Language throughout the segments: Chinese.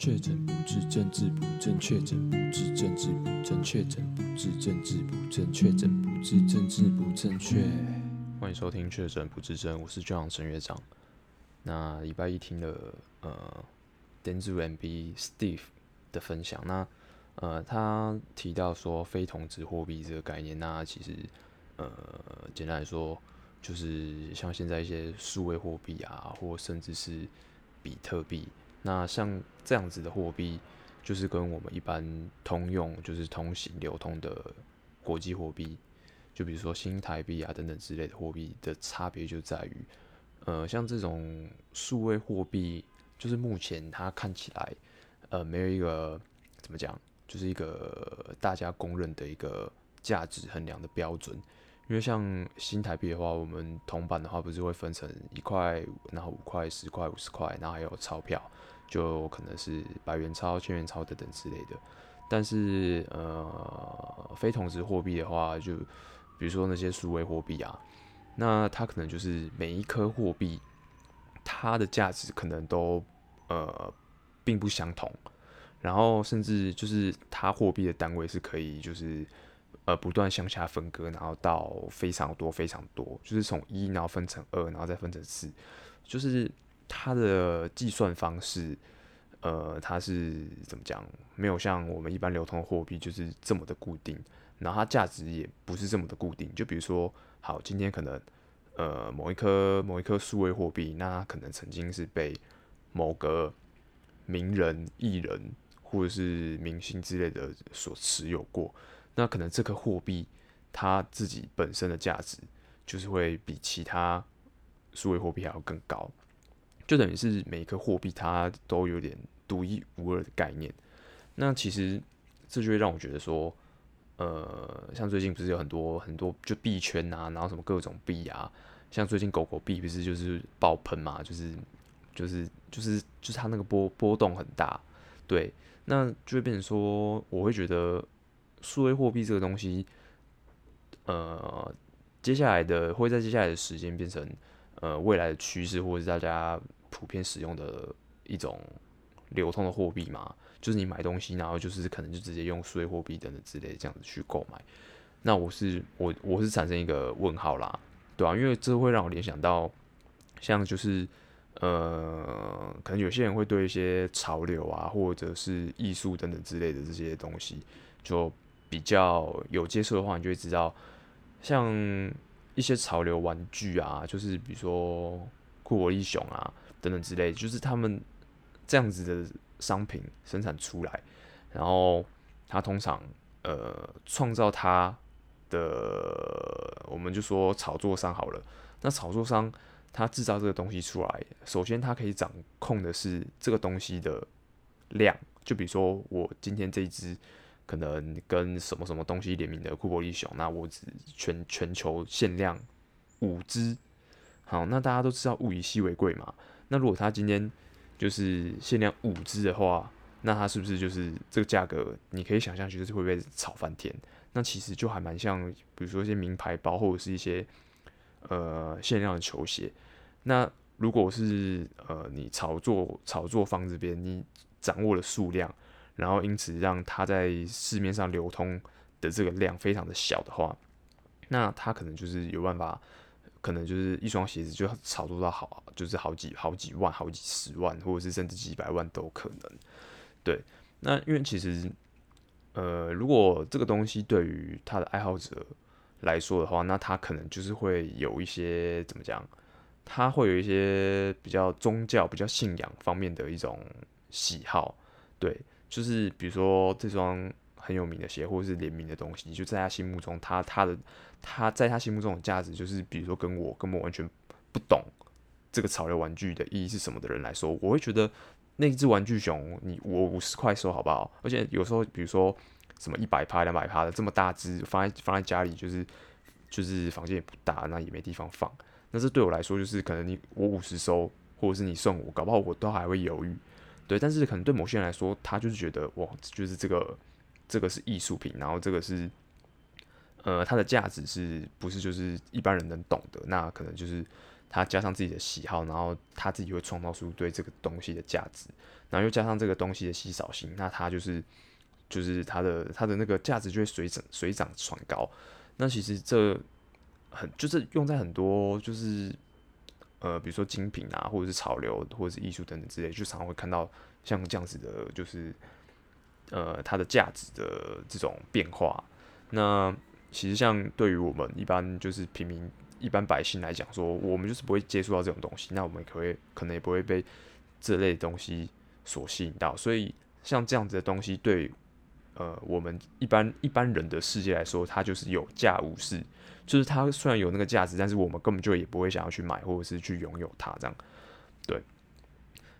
确诊不治，政治不正确；确诊不治，政治不正确；确诊不治，政治不正确；确诊不治，政治不正确。欢迎收听《确诊不治症》，我是 John 陈乐长。那礼拜一听了呃，Dentsu MB Steve 的分享，那呃，他提到说非同质货币这个概念，那其实呃，简单来说，就是像现在一些数位货币啊，或甚至是比特币。那像这样子的货币，就是跟我们一般通用，就是通行流通的国际货币，就比如说新台币啊等等之类的货币的差别就在于，呃，像这种数位货币，就是目前它看起来，呃，没有一个怎么讲，就是一个大家公认的一个价值衡量的标准。因为像新台币的话，我们铜板的话不是会分成一块，然后五块、十块、五十块，然后还有钞票，就可能是百元钞、千元钞等等之类的。但是呃，非同质货币的话，就比如说那些数位货币啊，那它可能就是每一颗货币，它的价值可能都呃并不相同，然后甚至就是它货币的单位是可以就是。呃，不断向下分割，然后到非常多非常多，就是从一，然后分成二，然后再分成四，就是它的计算方式，呃，它是怎么讲？没有像我们一般流通货币就是这么的固定，然后它价值也不是这么的固定。就比如说，好，今天可能呃某一颗某一颗数位货币，那它可能曾经是被某个名人、艺人或者是明星之类的所持有过。那可能这个货币它自己本身的价值就是会比其他数位货币还要更高，就等于是每一个货币它都有点独一无二的概念。那其实这就会让我觉得说，呃，像最近不是有很多很多就币圈啊，然后什么各种币啊，像最近狗狗币不是就是爆喷嘛，就是就是就是就是它那个波波动很大，对，那就会变成说，我会觉得。数位货币这个东西，呃，接下来的会在接下来的时间变成呃未来的趋势，或者是大家普遍使用的一种流通的货币嘛？就是你买东西，然后就是可能就直接用数位货币等等之类这样子去购买。那我是我我是产生一个问号啦，对啊，因为这会让我联想到，像就是呃，可能有些人会对一些潮流啊，或者是艺术等等之类的这些东西就。比较有接触的话，你就会知道，像一些潮流玩具啊，就是比如说库柏力熊啊等等之类，就是他们这样子的商品生产出来，然后他通常呃创造它的，我们就说炒作商好了。那炒作商他制造这个东西出来，首先他可以掌控的是这个东西的量，就比如说我今天这一支。可能跟什么什么东西联名的库柏力熊，那我只全全球限量五只。好，那大家都知道物以稀为贵嘛。那如果他今天就是限量五只的话，那他是不是就是这个价格？你可以想象，就是会被炒翻天。那其实就还蛮像，比如说一些名牌包，或者是一些呃限量的球鞋。那如果是呃你炒作炒作方这边，你掌握了数量。然后因此让它在市面上流通的这个量非常的小的话，那它可能就是有办法，可能就是一双鞋子就炒作到好，就是好几好几万、好几十万，或者是甚至几百万都可能。对，那因为其实，呃，如果这个东西对于他的爱好者来说的话，那他可能就是会有一些怎么讲，他会有一些比较宗教、比较信仰方面的一种喜好，对。就是比如说这双很有名的鞋，或者是联名的东西，就在他心目中，他他的他在他心目中的价值，就是比如说跟我根本完全不懂这个潮流玩具的意义是什么的人来说，我会觉得那只玩具熊，你我五十块收好不好？而且有时候比如说什么一百趴、两百趴的这么大只，放在放在家里，就是就是房间也不大，那也没地方放。那这对我来说，就是可能你我五十收，或者是你送我，搞不好我都还会犹豫。对，但是可能对某些人来说，他就是觉得哇，就是这个这个是艺术品，然后这个是呃，它的价值是不是就是一般人能懂的？那可能就是他加上自己的喜好，然后他自己会创造出对这个东西的价值，然后又加上这个东西的稀少性，那他就是就是他的他的那个价值就会水涨水涨船高。那其实这很就是用在很多就是呃，比如说精品啊，或者是潮流，或者是艺术等等之类，就常常会看到像这样子的，就是呃，它的价值的这种变化。那其实像对于我们一般就是平民一般百姓来讲，说我们就是不会接触到这种东西，那我们可以可能也不会被这类东西所吸引到。所以像这样子的东西，对。呃，我们一般一般人的世界来说，它就是有价无市，就是它虽然有那个价值，但是我们根本就也不会想要去买或者是去拥有它这样。对，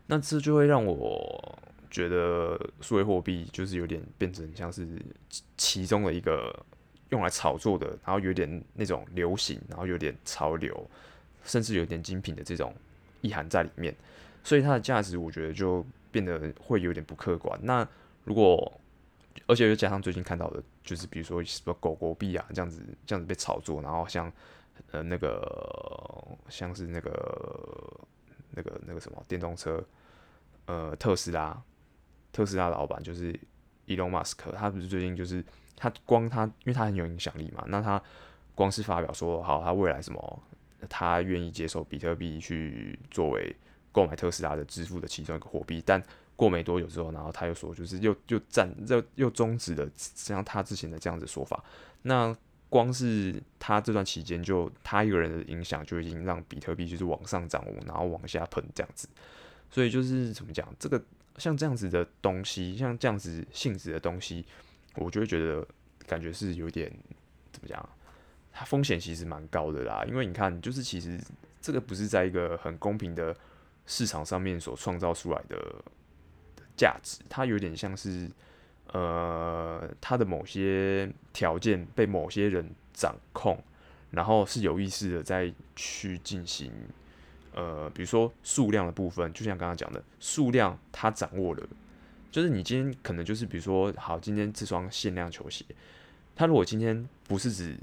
那这就会让我觉得数位货币就是有点变成像是其中的一个用来炒作的，然后有点那种流行，然后有点潮流，甚至有点精品的这种意涵在里面，所以它的价值我觉得就变得会有点不客观。那如果而且又加上最近看到的，就是比如说什么狗狗币啊，这样子这样子被炒作，然后像呃那个像是那个那个那个什么电动车，呃特斯拉，特斯拉老板就是 Elon Musk，他不是最近就是他光他因为他很有影响力嘛，那他光是发表说好他未来什么，他愿意接受比特币去作为购买特斯拉的支付的其中一个货币，但。过没多久之后，然后他又说，就是又又暂又又终止了像他之前的这样子说法。那光是他这段期间，就他一个人的影响，就已经让比特币就是往上涨，然后往下喷这样子。所以就是怎么讲，这个像这样子的东西，像这样子性质的东西，我就会觉得感觉是有点怎么讲，它风险其实蛮高的啦。因为你看，就是其实这个不是在一个很公平的市场上面所创造出来的。价值，它有点像是，呃，它的某些条件被某些人掌控，然后是有意识的在去进行，呃，比如说数量的部分，就像刚刚讲的，数量它掌握了，就是你今天可能就是比如说，好，今天这双限量球鞋，它如果今天不是指，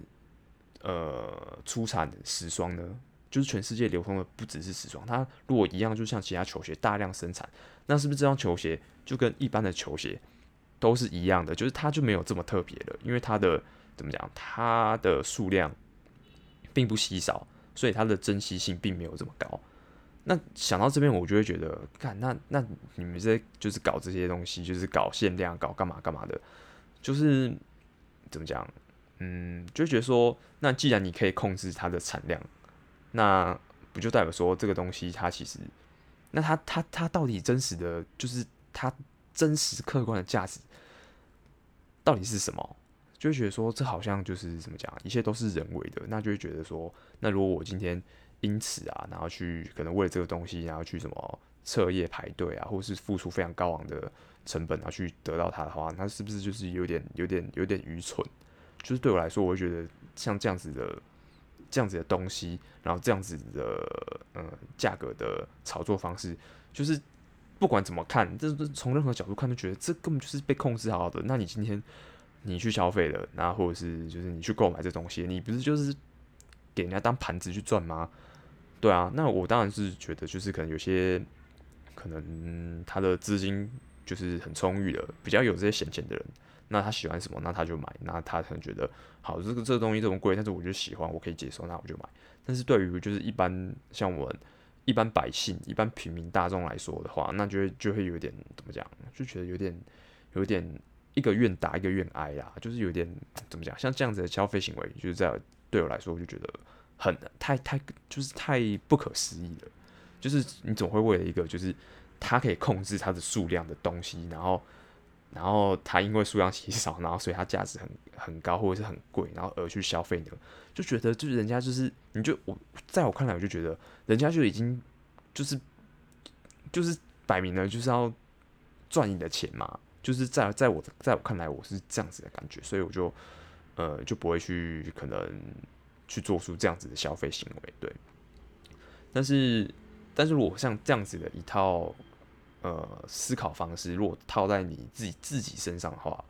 呃，出产十双呢？就是全世界流通的不只是十双，它如果一样，就像其他球鞋大量生产，那是不是这双球鞋就跟一般的球鞋都是一样的？就是它就没有这么特别了，因为它的怎么讲，它的数量并不稀少，所以它的珍稀性并没有这么高。那想到这边，我就会觉得，看那那你们这就是搞这些东西，就是搞限量，搞干嘛干嘛的，就是怎么讲，嗯，就觉得说，那既然你可以控制它的产量。那不就代表说这个东西它其实，那它它它到底真实的就是它真实客观的价值到底是什么？就会觉得说这好像就是怎么讲，一切都是人为的。那就会觉得说，那如果我今天因此啊，然后去可能为了这个东西，然后去什么彻夜排队啊，或是付出非常高昂的成本啊，去得到它的话，那是不是就是有点有点有点愚蠢？就是对我来说，我会觉得像这样子的。这样子的东西，然后这样子的嗯价格的炒作方式，就是不管怎么看，这是从任何角度看都觉得这根本就是被控制好的。那你今天你去消费了，那或者是就是你去购买这东西，你不是就是给人家当盘子去赚吗？对啊，那我当然是觉得就是可能有些可能他的资金就是很充裕的，比较有这些闲钱的人。那他喜欢什么，那他就买。那他可能觉得，好，这个这个东西这么贵，但是我就喜欢，我可以接受，那我就买。但是对于就是一般像我们一般百姓、一般平民大众来说的话，那就会就会有点怎么讲，就觉得有点有点一个愿打一个愿挨啊，就是有点怎么讲，像这样子的消费行为，就是在对我来说，我就觉得很太太就是太不可思议了。就是你总会为了一个就是他可以控制它的数量的东西，然后。然后它因为数量稀少，然后所以它价值很很高或者是很贵，然后而去消费呢，就觉得就是人家就是你就我在我看来我就觉得人家就已经就是就是摆明了就是要赚你的钱嘛，就是在在我在我看来我是这样子的感觉，所以我就呃就不会去可能去做出这样子的消费行为，对。但是但是如果像这样子的一套。呃，思考方式如果套在你自己自己身上的话，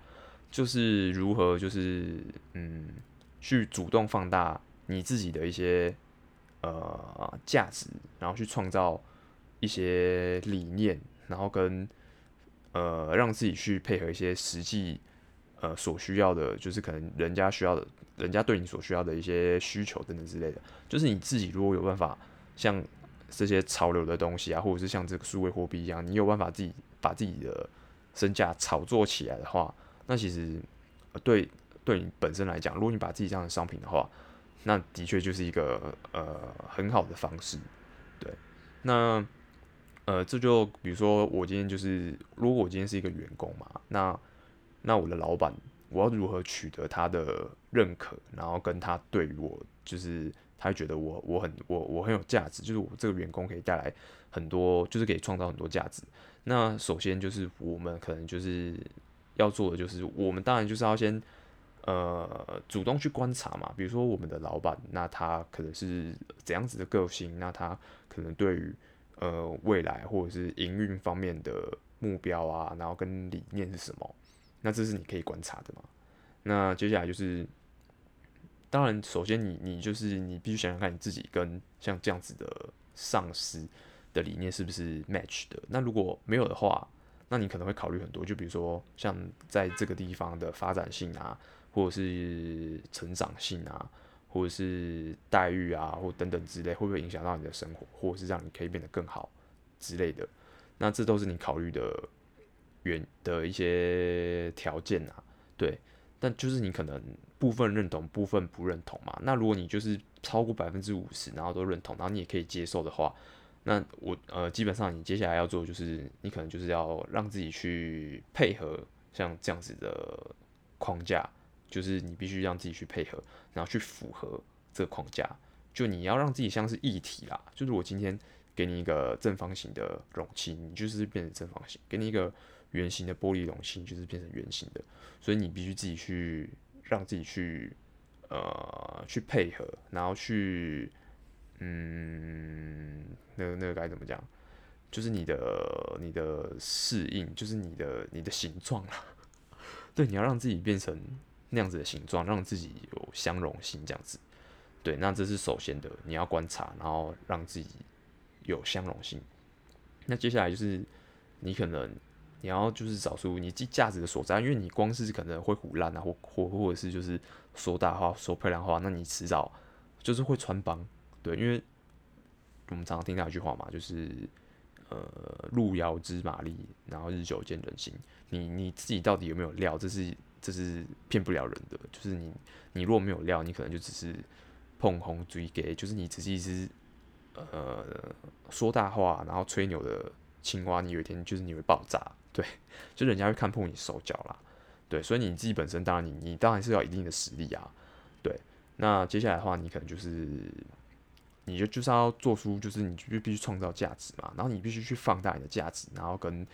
就是如何就是嗯，去主动放大你自己的一些呃价值，然后去创造一些理念，然后跟呃让自己去配合一些实际呃所需要的，就是可能人家需要的，人家对你所需要的一些需求等等之类的。就是你自己如果有办法像这些潮流的东西啊，或者是像这个数位货币一样，你有办法自己把自己的身价炒作起来的话，那其实对对你本身来讲，如果你把自己这样的商品的话，那的确就是一个呃很好的方式。对，那呃这就比如说我今天就是，如果我今天是一个员工嘛，那那我的老板，我要如何取得他的认可，然后跟他对于我就是。他觉得我我很我我很有价值，就是我这个员工可以带来很多，就是可以创造很多价值。那首先就是我们可能就是要做的，就是我们当然就是要先呃主动去观察嘛。比如说我们的老板，那他可能是怎样子的个性，那他可能对于呃未来或者是营运方面的目标啊，然后跟理念是什么，那这是你可以观察的嘛。那接下来就是。当然，首先你你就是你必须想想看你自己跟像这样子的上司的理念是不是 match 的。那如果没有的话，那你可能会考虑很多，就比如说像在这个地方的发展性啊，或者是成长性啊，或者是待遇啊，或等等之类，会不会影响到你的生活，或者是让你可以变得更好之类的。那这都是你考虑的原的一些条件啊，对。但就是你可能部分认同，部分不认同嘛。那如果你就是超过百分之五十，然后都认同，然后你也可以接受的话，那我呃基本上你接下来要做就是，你可能就是要让自己去配合像这样子的框架，就是你必须让自己去配合，然后去符合这个框架。就你要让自己像是一体啦，就是我今天给你一个正方形的容器，你就是变成正方形；给你一个圆形的玻璃容器，就是变成圆形的。所以你必须自己去让自己去呃去配合，然后去嗯，那个那个该怎么讲？就是你的你的适应，就是你的你的形状啦。对，你要让自己变成那样子的形状，让自己有相容性，这样子。对，那这是首先的，你要观察，然后让自己有相容性。那接下来就是你可能。你要就是找出你价价值的所在，因为你光是可能会腐烂啊，或或或者是就是说大话、说漂亮话，那你迟早就是会穿帮。对，因为我们常常听到一句话嘛，就是呃“路遥知马力，然后日久见人心”。你你自己到底有没有料？这是这是骗不了人的。就是你你如果没有料，你可能就只是碰红追给，就是你只是一只呃说大话，然后吹牛的青蛙。你有一天就是你会爆炸。对，就人家会看破你手脚啦，对，所以你自己本身当然你你当然是要一定的实力啊，对，那接下来的话你可能就是，你就就是要做出就是你就必须创造价值嘛，然后你必须去放大你的价值，然后跟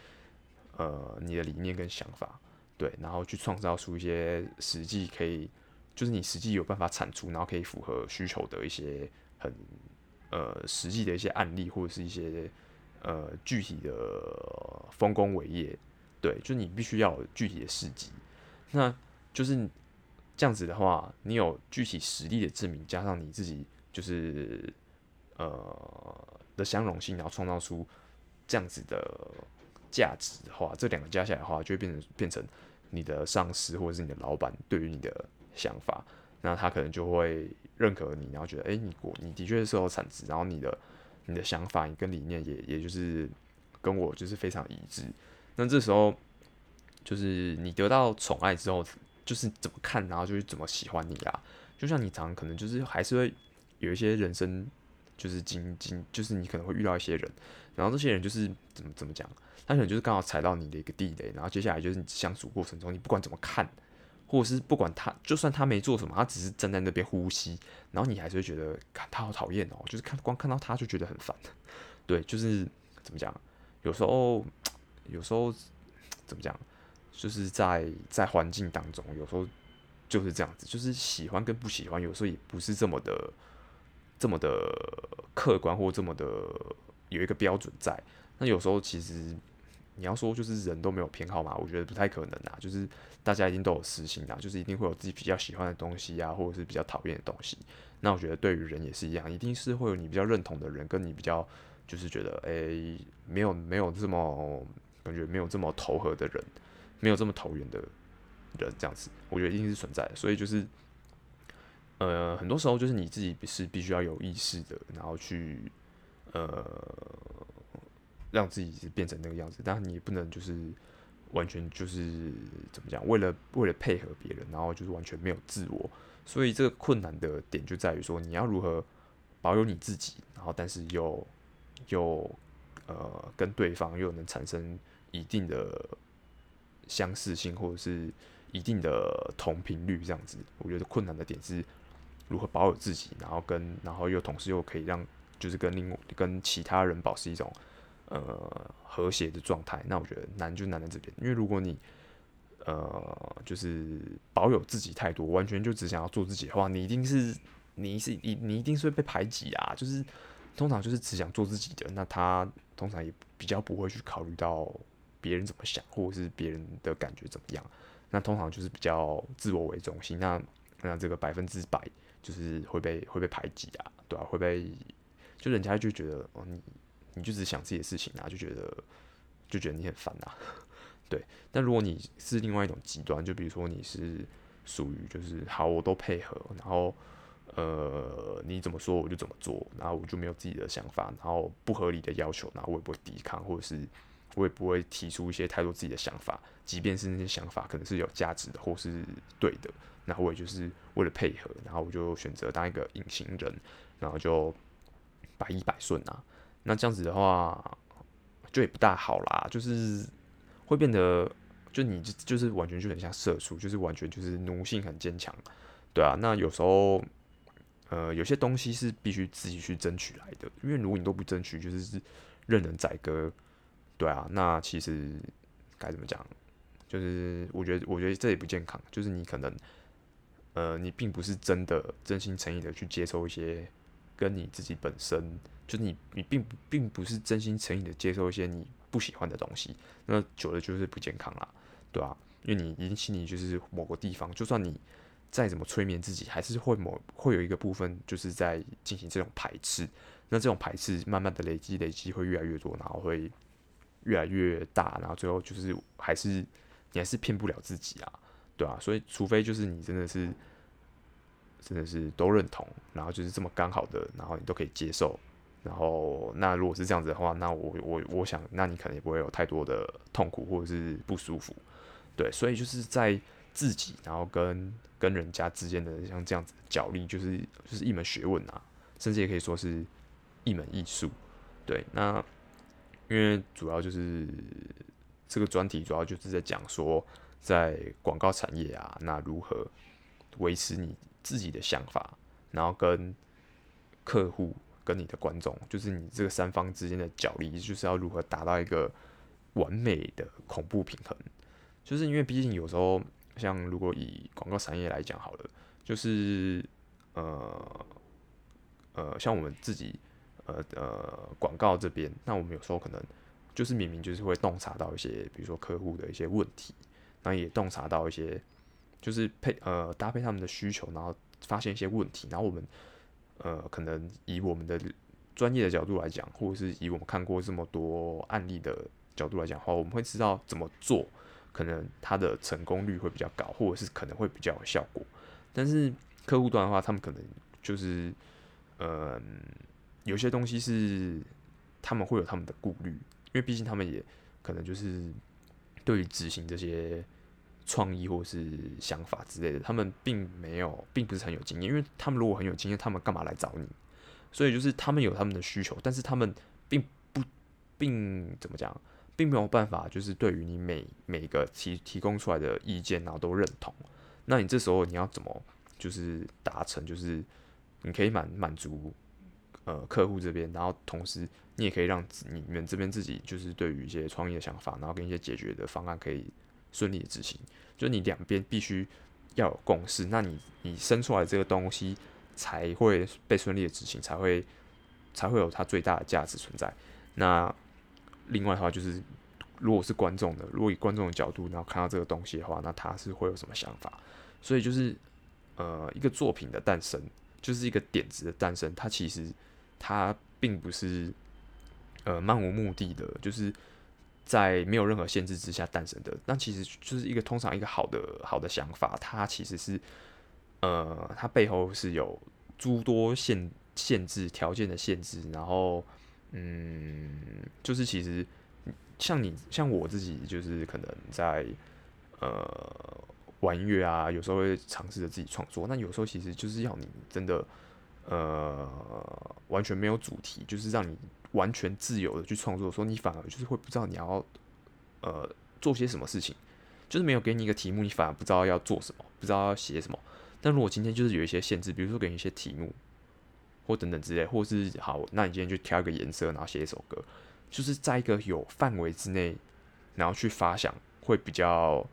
呃你的理念跟想法，对，然后去创造出一些实际可以，就是你实际有办法产出，然后可以符合需求的一些很呃实际的一些案例或者是一些。呃，具体的丰功伟业，对，就是你必须要有具体的事迹，那就是这样子的话，你有具体实力的证明，加上你自己就是呃的相容性，然后创造出这样子的价值的话，这两个加起来的话，就会变成变成你的上司或者是你的老板对于你的想法，那他可能就会认可你，然后觉得，哎、你我你的确是有产值，然后你的。你的想法，你跟理念也也就是跟我就是非常一致。那这时候就是你得到宠爱之后，就是怎么看，然后就是怎么喜欢你啊。就像你常常可能就是还是会有一些人生就是经经，就是你可能会遇到一些人，然后这些人就是怎么怎么讲，他可能就是刚好踩到你的一个地雷，然后接下来就是你相处过程中，你不管怎么看。或者是不管他，就算他没做什么，他只是站在那边呼吸，然后你还是会觉得，他好讨厌哦，就是看光看到他就觉得很烦。对，就是怎么讲？有时候，有时候怎么讲？就是在在环境当中，有时候就是这样子，就是喜欢跟不喜欢，有时候也不是这么的这么的客观，或这么的有一个标准在。那有时候其实。你要说就是人都没有偏好嘛？我觉得不太可能啊。就是大家一定都有私心啊，就是一定会有自己比较喜欢的东西啊，或者是比较讨厌的东西。那我觉得对于人也是一样，一定是会有你比较认同的人，跟你比较就是觉得诶、没有没有这么感觉没有这么投合的人，没有这么投缘的人，这样子，我觉得一定是存在的。所以就是呃，很多时候就是你自己是必须要有意识的，然后去呃让自己是变成那个样子，但你也不能就是完全就是怎么讲，为了为了配合别人，然后就是完全没有自我。所以这个困难的点就在于说，你要如何保有你自己，然后但是又又呃跟对方又能产生一定的相似性，或者是一定的同频率这样子。我觉得困难的点是如何保有自己，然后跟然后又同时又可以让就是跟另跟其他人保持一种呃和谐的状态。那我觉得难就难在这边，因为如果你呃，就是保有自己太多，完全就只想要做自己的话，你一定是，你是，你你一定是会被排挤啊。就是通常就是只想做自己的，那他通常也比较不会去考虑到别人怎么想，或者是别人的感觉怎么样。那通常就是比较自我为中心，那那这个百分之百就是会被会被排挤啊，对啊，会被就人家就觉得哦，你你就只想自己的事情啊，就觉得就觉得你很烦啊。对，但如果你是另外一种极端，就比如说你是属于就是好，我都配合，然后呃你怎么说我就怎么做，然后我就没有自己的想法，然后不合理的要求，然后我也不会抵抗，或者是我也不会提出一些太多自己的想法，即便是那些想法可能是有价值的或是对的，那我也就是为了配合，然后我就选择当一个隐形人，然后就百依百顺啊，那这样子的话就也不大好啦，就是。会变得，就你就就是完全就很像社畜，就是完全就是奴性很坚强，对啊。那有时候，呃，有些东西是必须自己去争取来的，因为如果你都不争取，就是任人宰割，对啊。那其实该怎么讲？就是我觉得，我觉得这也不健康。就是你可能，呃，你并不是真的真心诚意的去接受一些跟你自己本身，就是你你并并不是真心诚意的接受一些你。不喜欢的东西，那久了就是不健康啦，对吧、啊？因为你引起你就是某个地方，就算你再怎么催眠自己，还是会某会有一个部分就是在进行这种排斥。那这种排斥慢慢的累积，累积会越来越多，然后会越来越大，然后最后就是还是你还是骗不了自己啊，对啊，所以除非就是你真的是真的是都认同，然后就是这么刚好的，然后你都可以接受。然后，那如果是这样子的话，那我我我想，那你可能也不会有太多的痛苦或者是不舒服，对，所以就是在自己，然后跟跟人家之间的像这样子的角力，就是就是一门学问啊，甚至也可以说是一门艺术，对。那因为主要就是这个专题主要就是在讲说，在广告产业啊，那如何维持你自己的想法，然后跟客户。跟你的观众，就是你这个三方之间的角力，就是要如何达到一个完美的恐怖平衡。就是因为毕竟有时候，像如果以广告产业来讲好了，就是呃呃，像我们自己呃呃广告这边，那我们有时候可能就是明明就是会洞察到一些，比如说客户的一些问题，那也洞察到一些，就是配呃搭配他们的需求，然后发现一些问题，然后我们。呃，可能以我们的专业的角度来讲，或者是以我们看过这么多案例的角度来讲的话，我们会知道怎么做，可能它的成功率会比较高，或者是可能会比较有效果。但是客户端的话，他们可能就是，呃，有些东西是他们会有他们的顾虑，因为毕竟他们也可能就是对于执行这些。创意或是想法之类的，他们并没有，并不是很有经验。因为他们如果很有经验，他们干嘛来找你？所以就是他们有他们的需求，但是他们并不，并怎么讲，并没有办法，就是对于你每每个提提供出来的意见，然后都认同。那你这时候你要怎么，就是达成，就是你可以满满足呃客户这边，然后同时你也可以让你们这边自己，就是对于一些创意的想法，然后跟一些解决的方案可以。顺利的执行，就是你两边必须要有共识，那你你生出来这个东西才会被顺利的执行，才会才会有它最大的价值存在。那另外的话就是，如果是观众的，如果以观众的角度，然后看到这个东西的话，那他是会有什么想法？所以就是呃，一个作品的诞生，就是一个点子的诞生，它其实它并不是呃漫无目的的，就是在没有任何限制之下诞生的。那其实就是一个通常一个好的好的想法，它其实是呃它背后是有诸多限限制条件的限制，然后嗯，就是其实像你像我自己，就是可能在呃。玩乐啊，有时候会尝试着自己创作。那有时候其实就是要你真的，呃，完全没有主题，就是让你完全自由的去创作。说你反而就是会不知道你要，呃，做些什么事情，就是没有给你一个题目，你反而不知道要做什么，不知道要写什么。但如果今天就是有一些限制，比如说给你一些题目，或等等之类，或是好，那你今天就挑一个颜色，然后写一首歌，就是在一个有范围之内，然后去发想，会比较，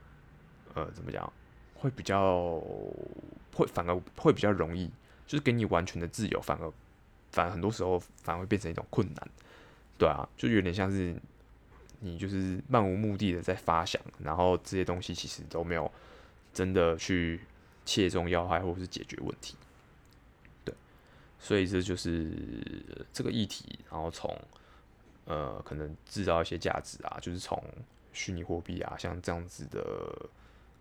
呃，怎么讲？会比较会反而会比较容易，就是给你完全的自由，反而反而很多时候反而会变成一种困难，对啊，就有点像是你就是漫无目的的在发想，然后这些东西其实都没有真的去切中要害或者是解决问题，对，所以这就是这个议题，然后从呃可能制造一些价值啊，就是从虚拟货币啊，像这样子的。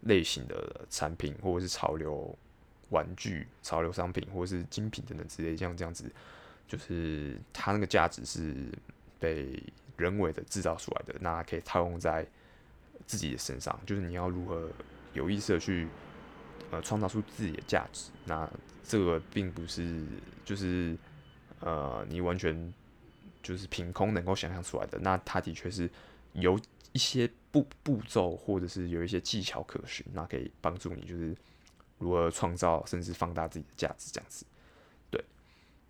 类型的产品，或者是潮流玩具、潮流商品，或者是精品等等之类，像这样子，就是它那个价值是被人为的制造出来的，那可以套用在自己的身上，就是你要如何有意识的去呃创造出自己的价值，那这个并不是就是呃你完全就是凭空能够想象出来的，那它的确是有一些。步步骤，或者是有一些技巧可循，那可以帮助你，就是如何创造甚至放大自己的价值，这样子。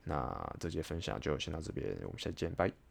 那这节分享就先到这边，我们下期见，拜。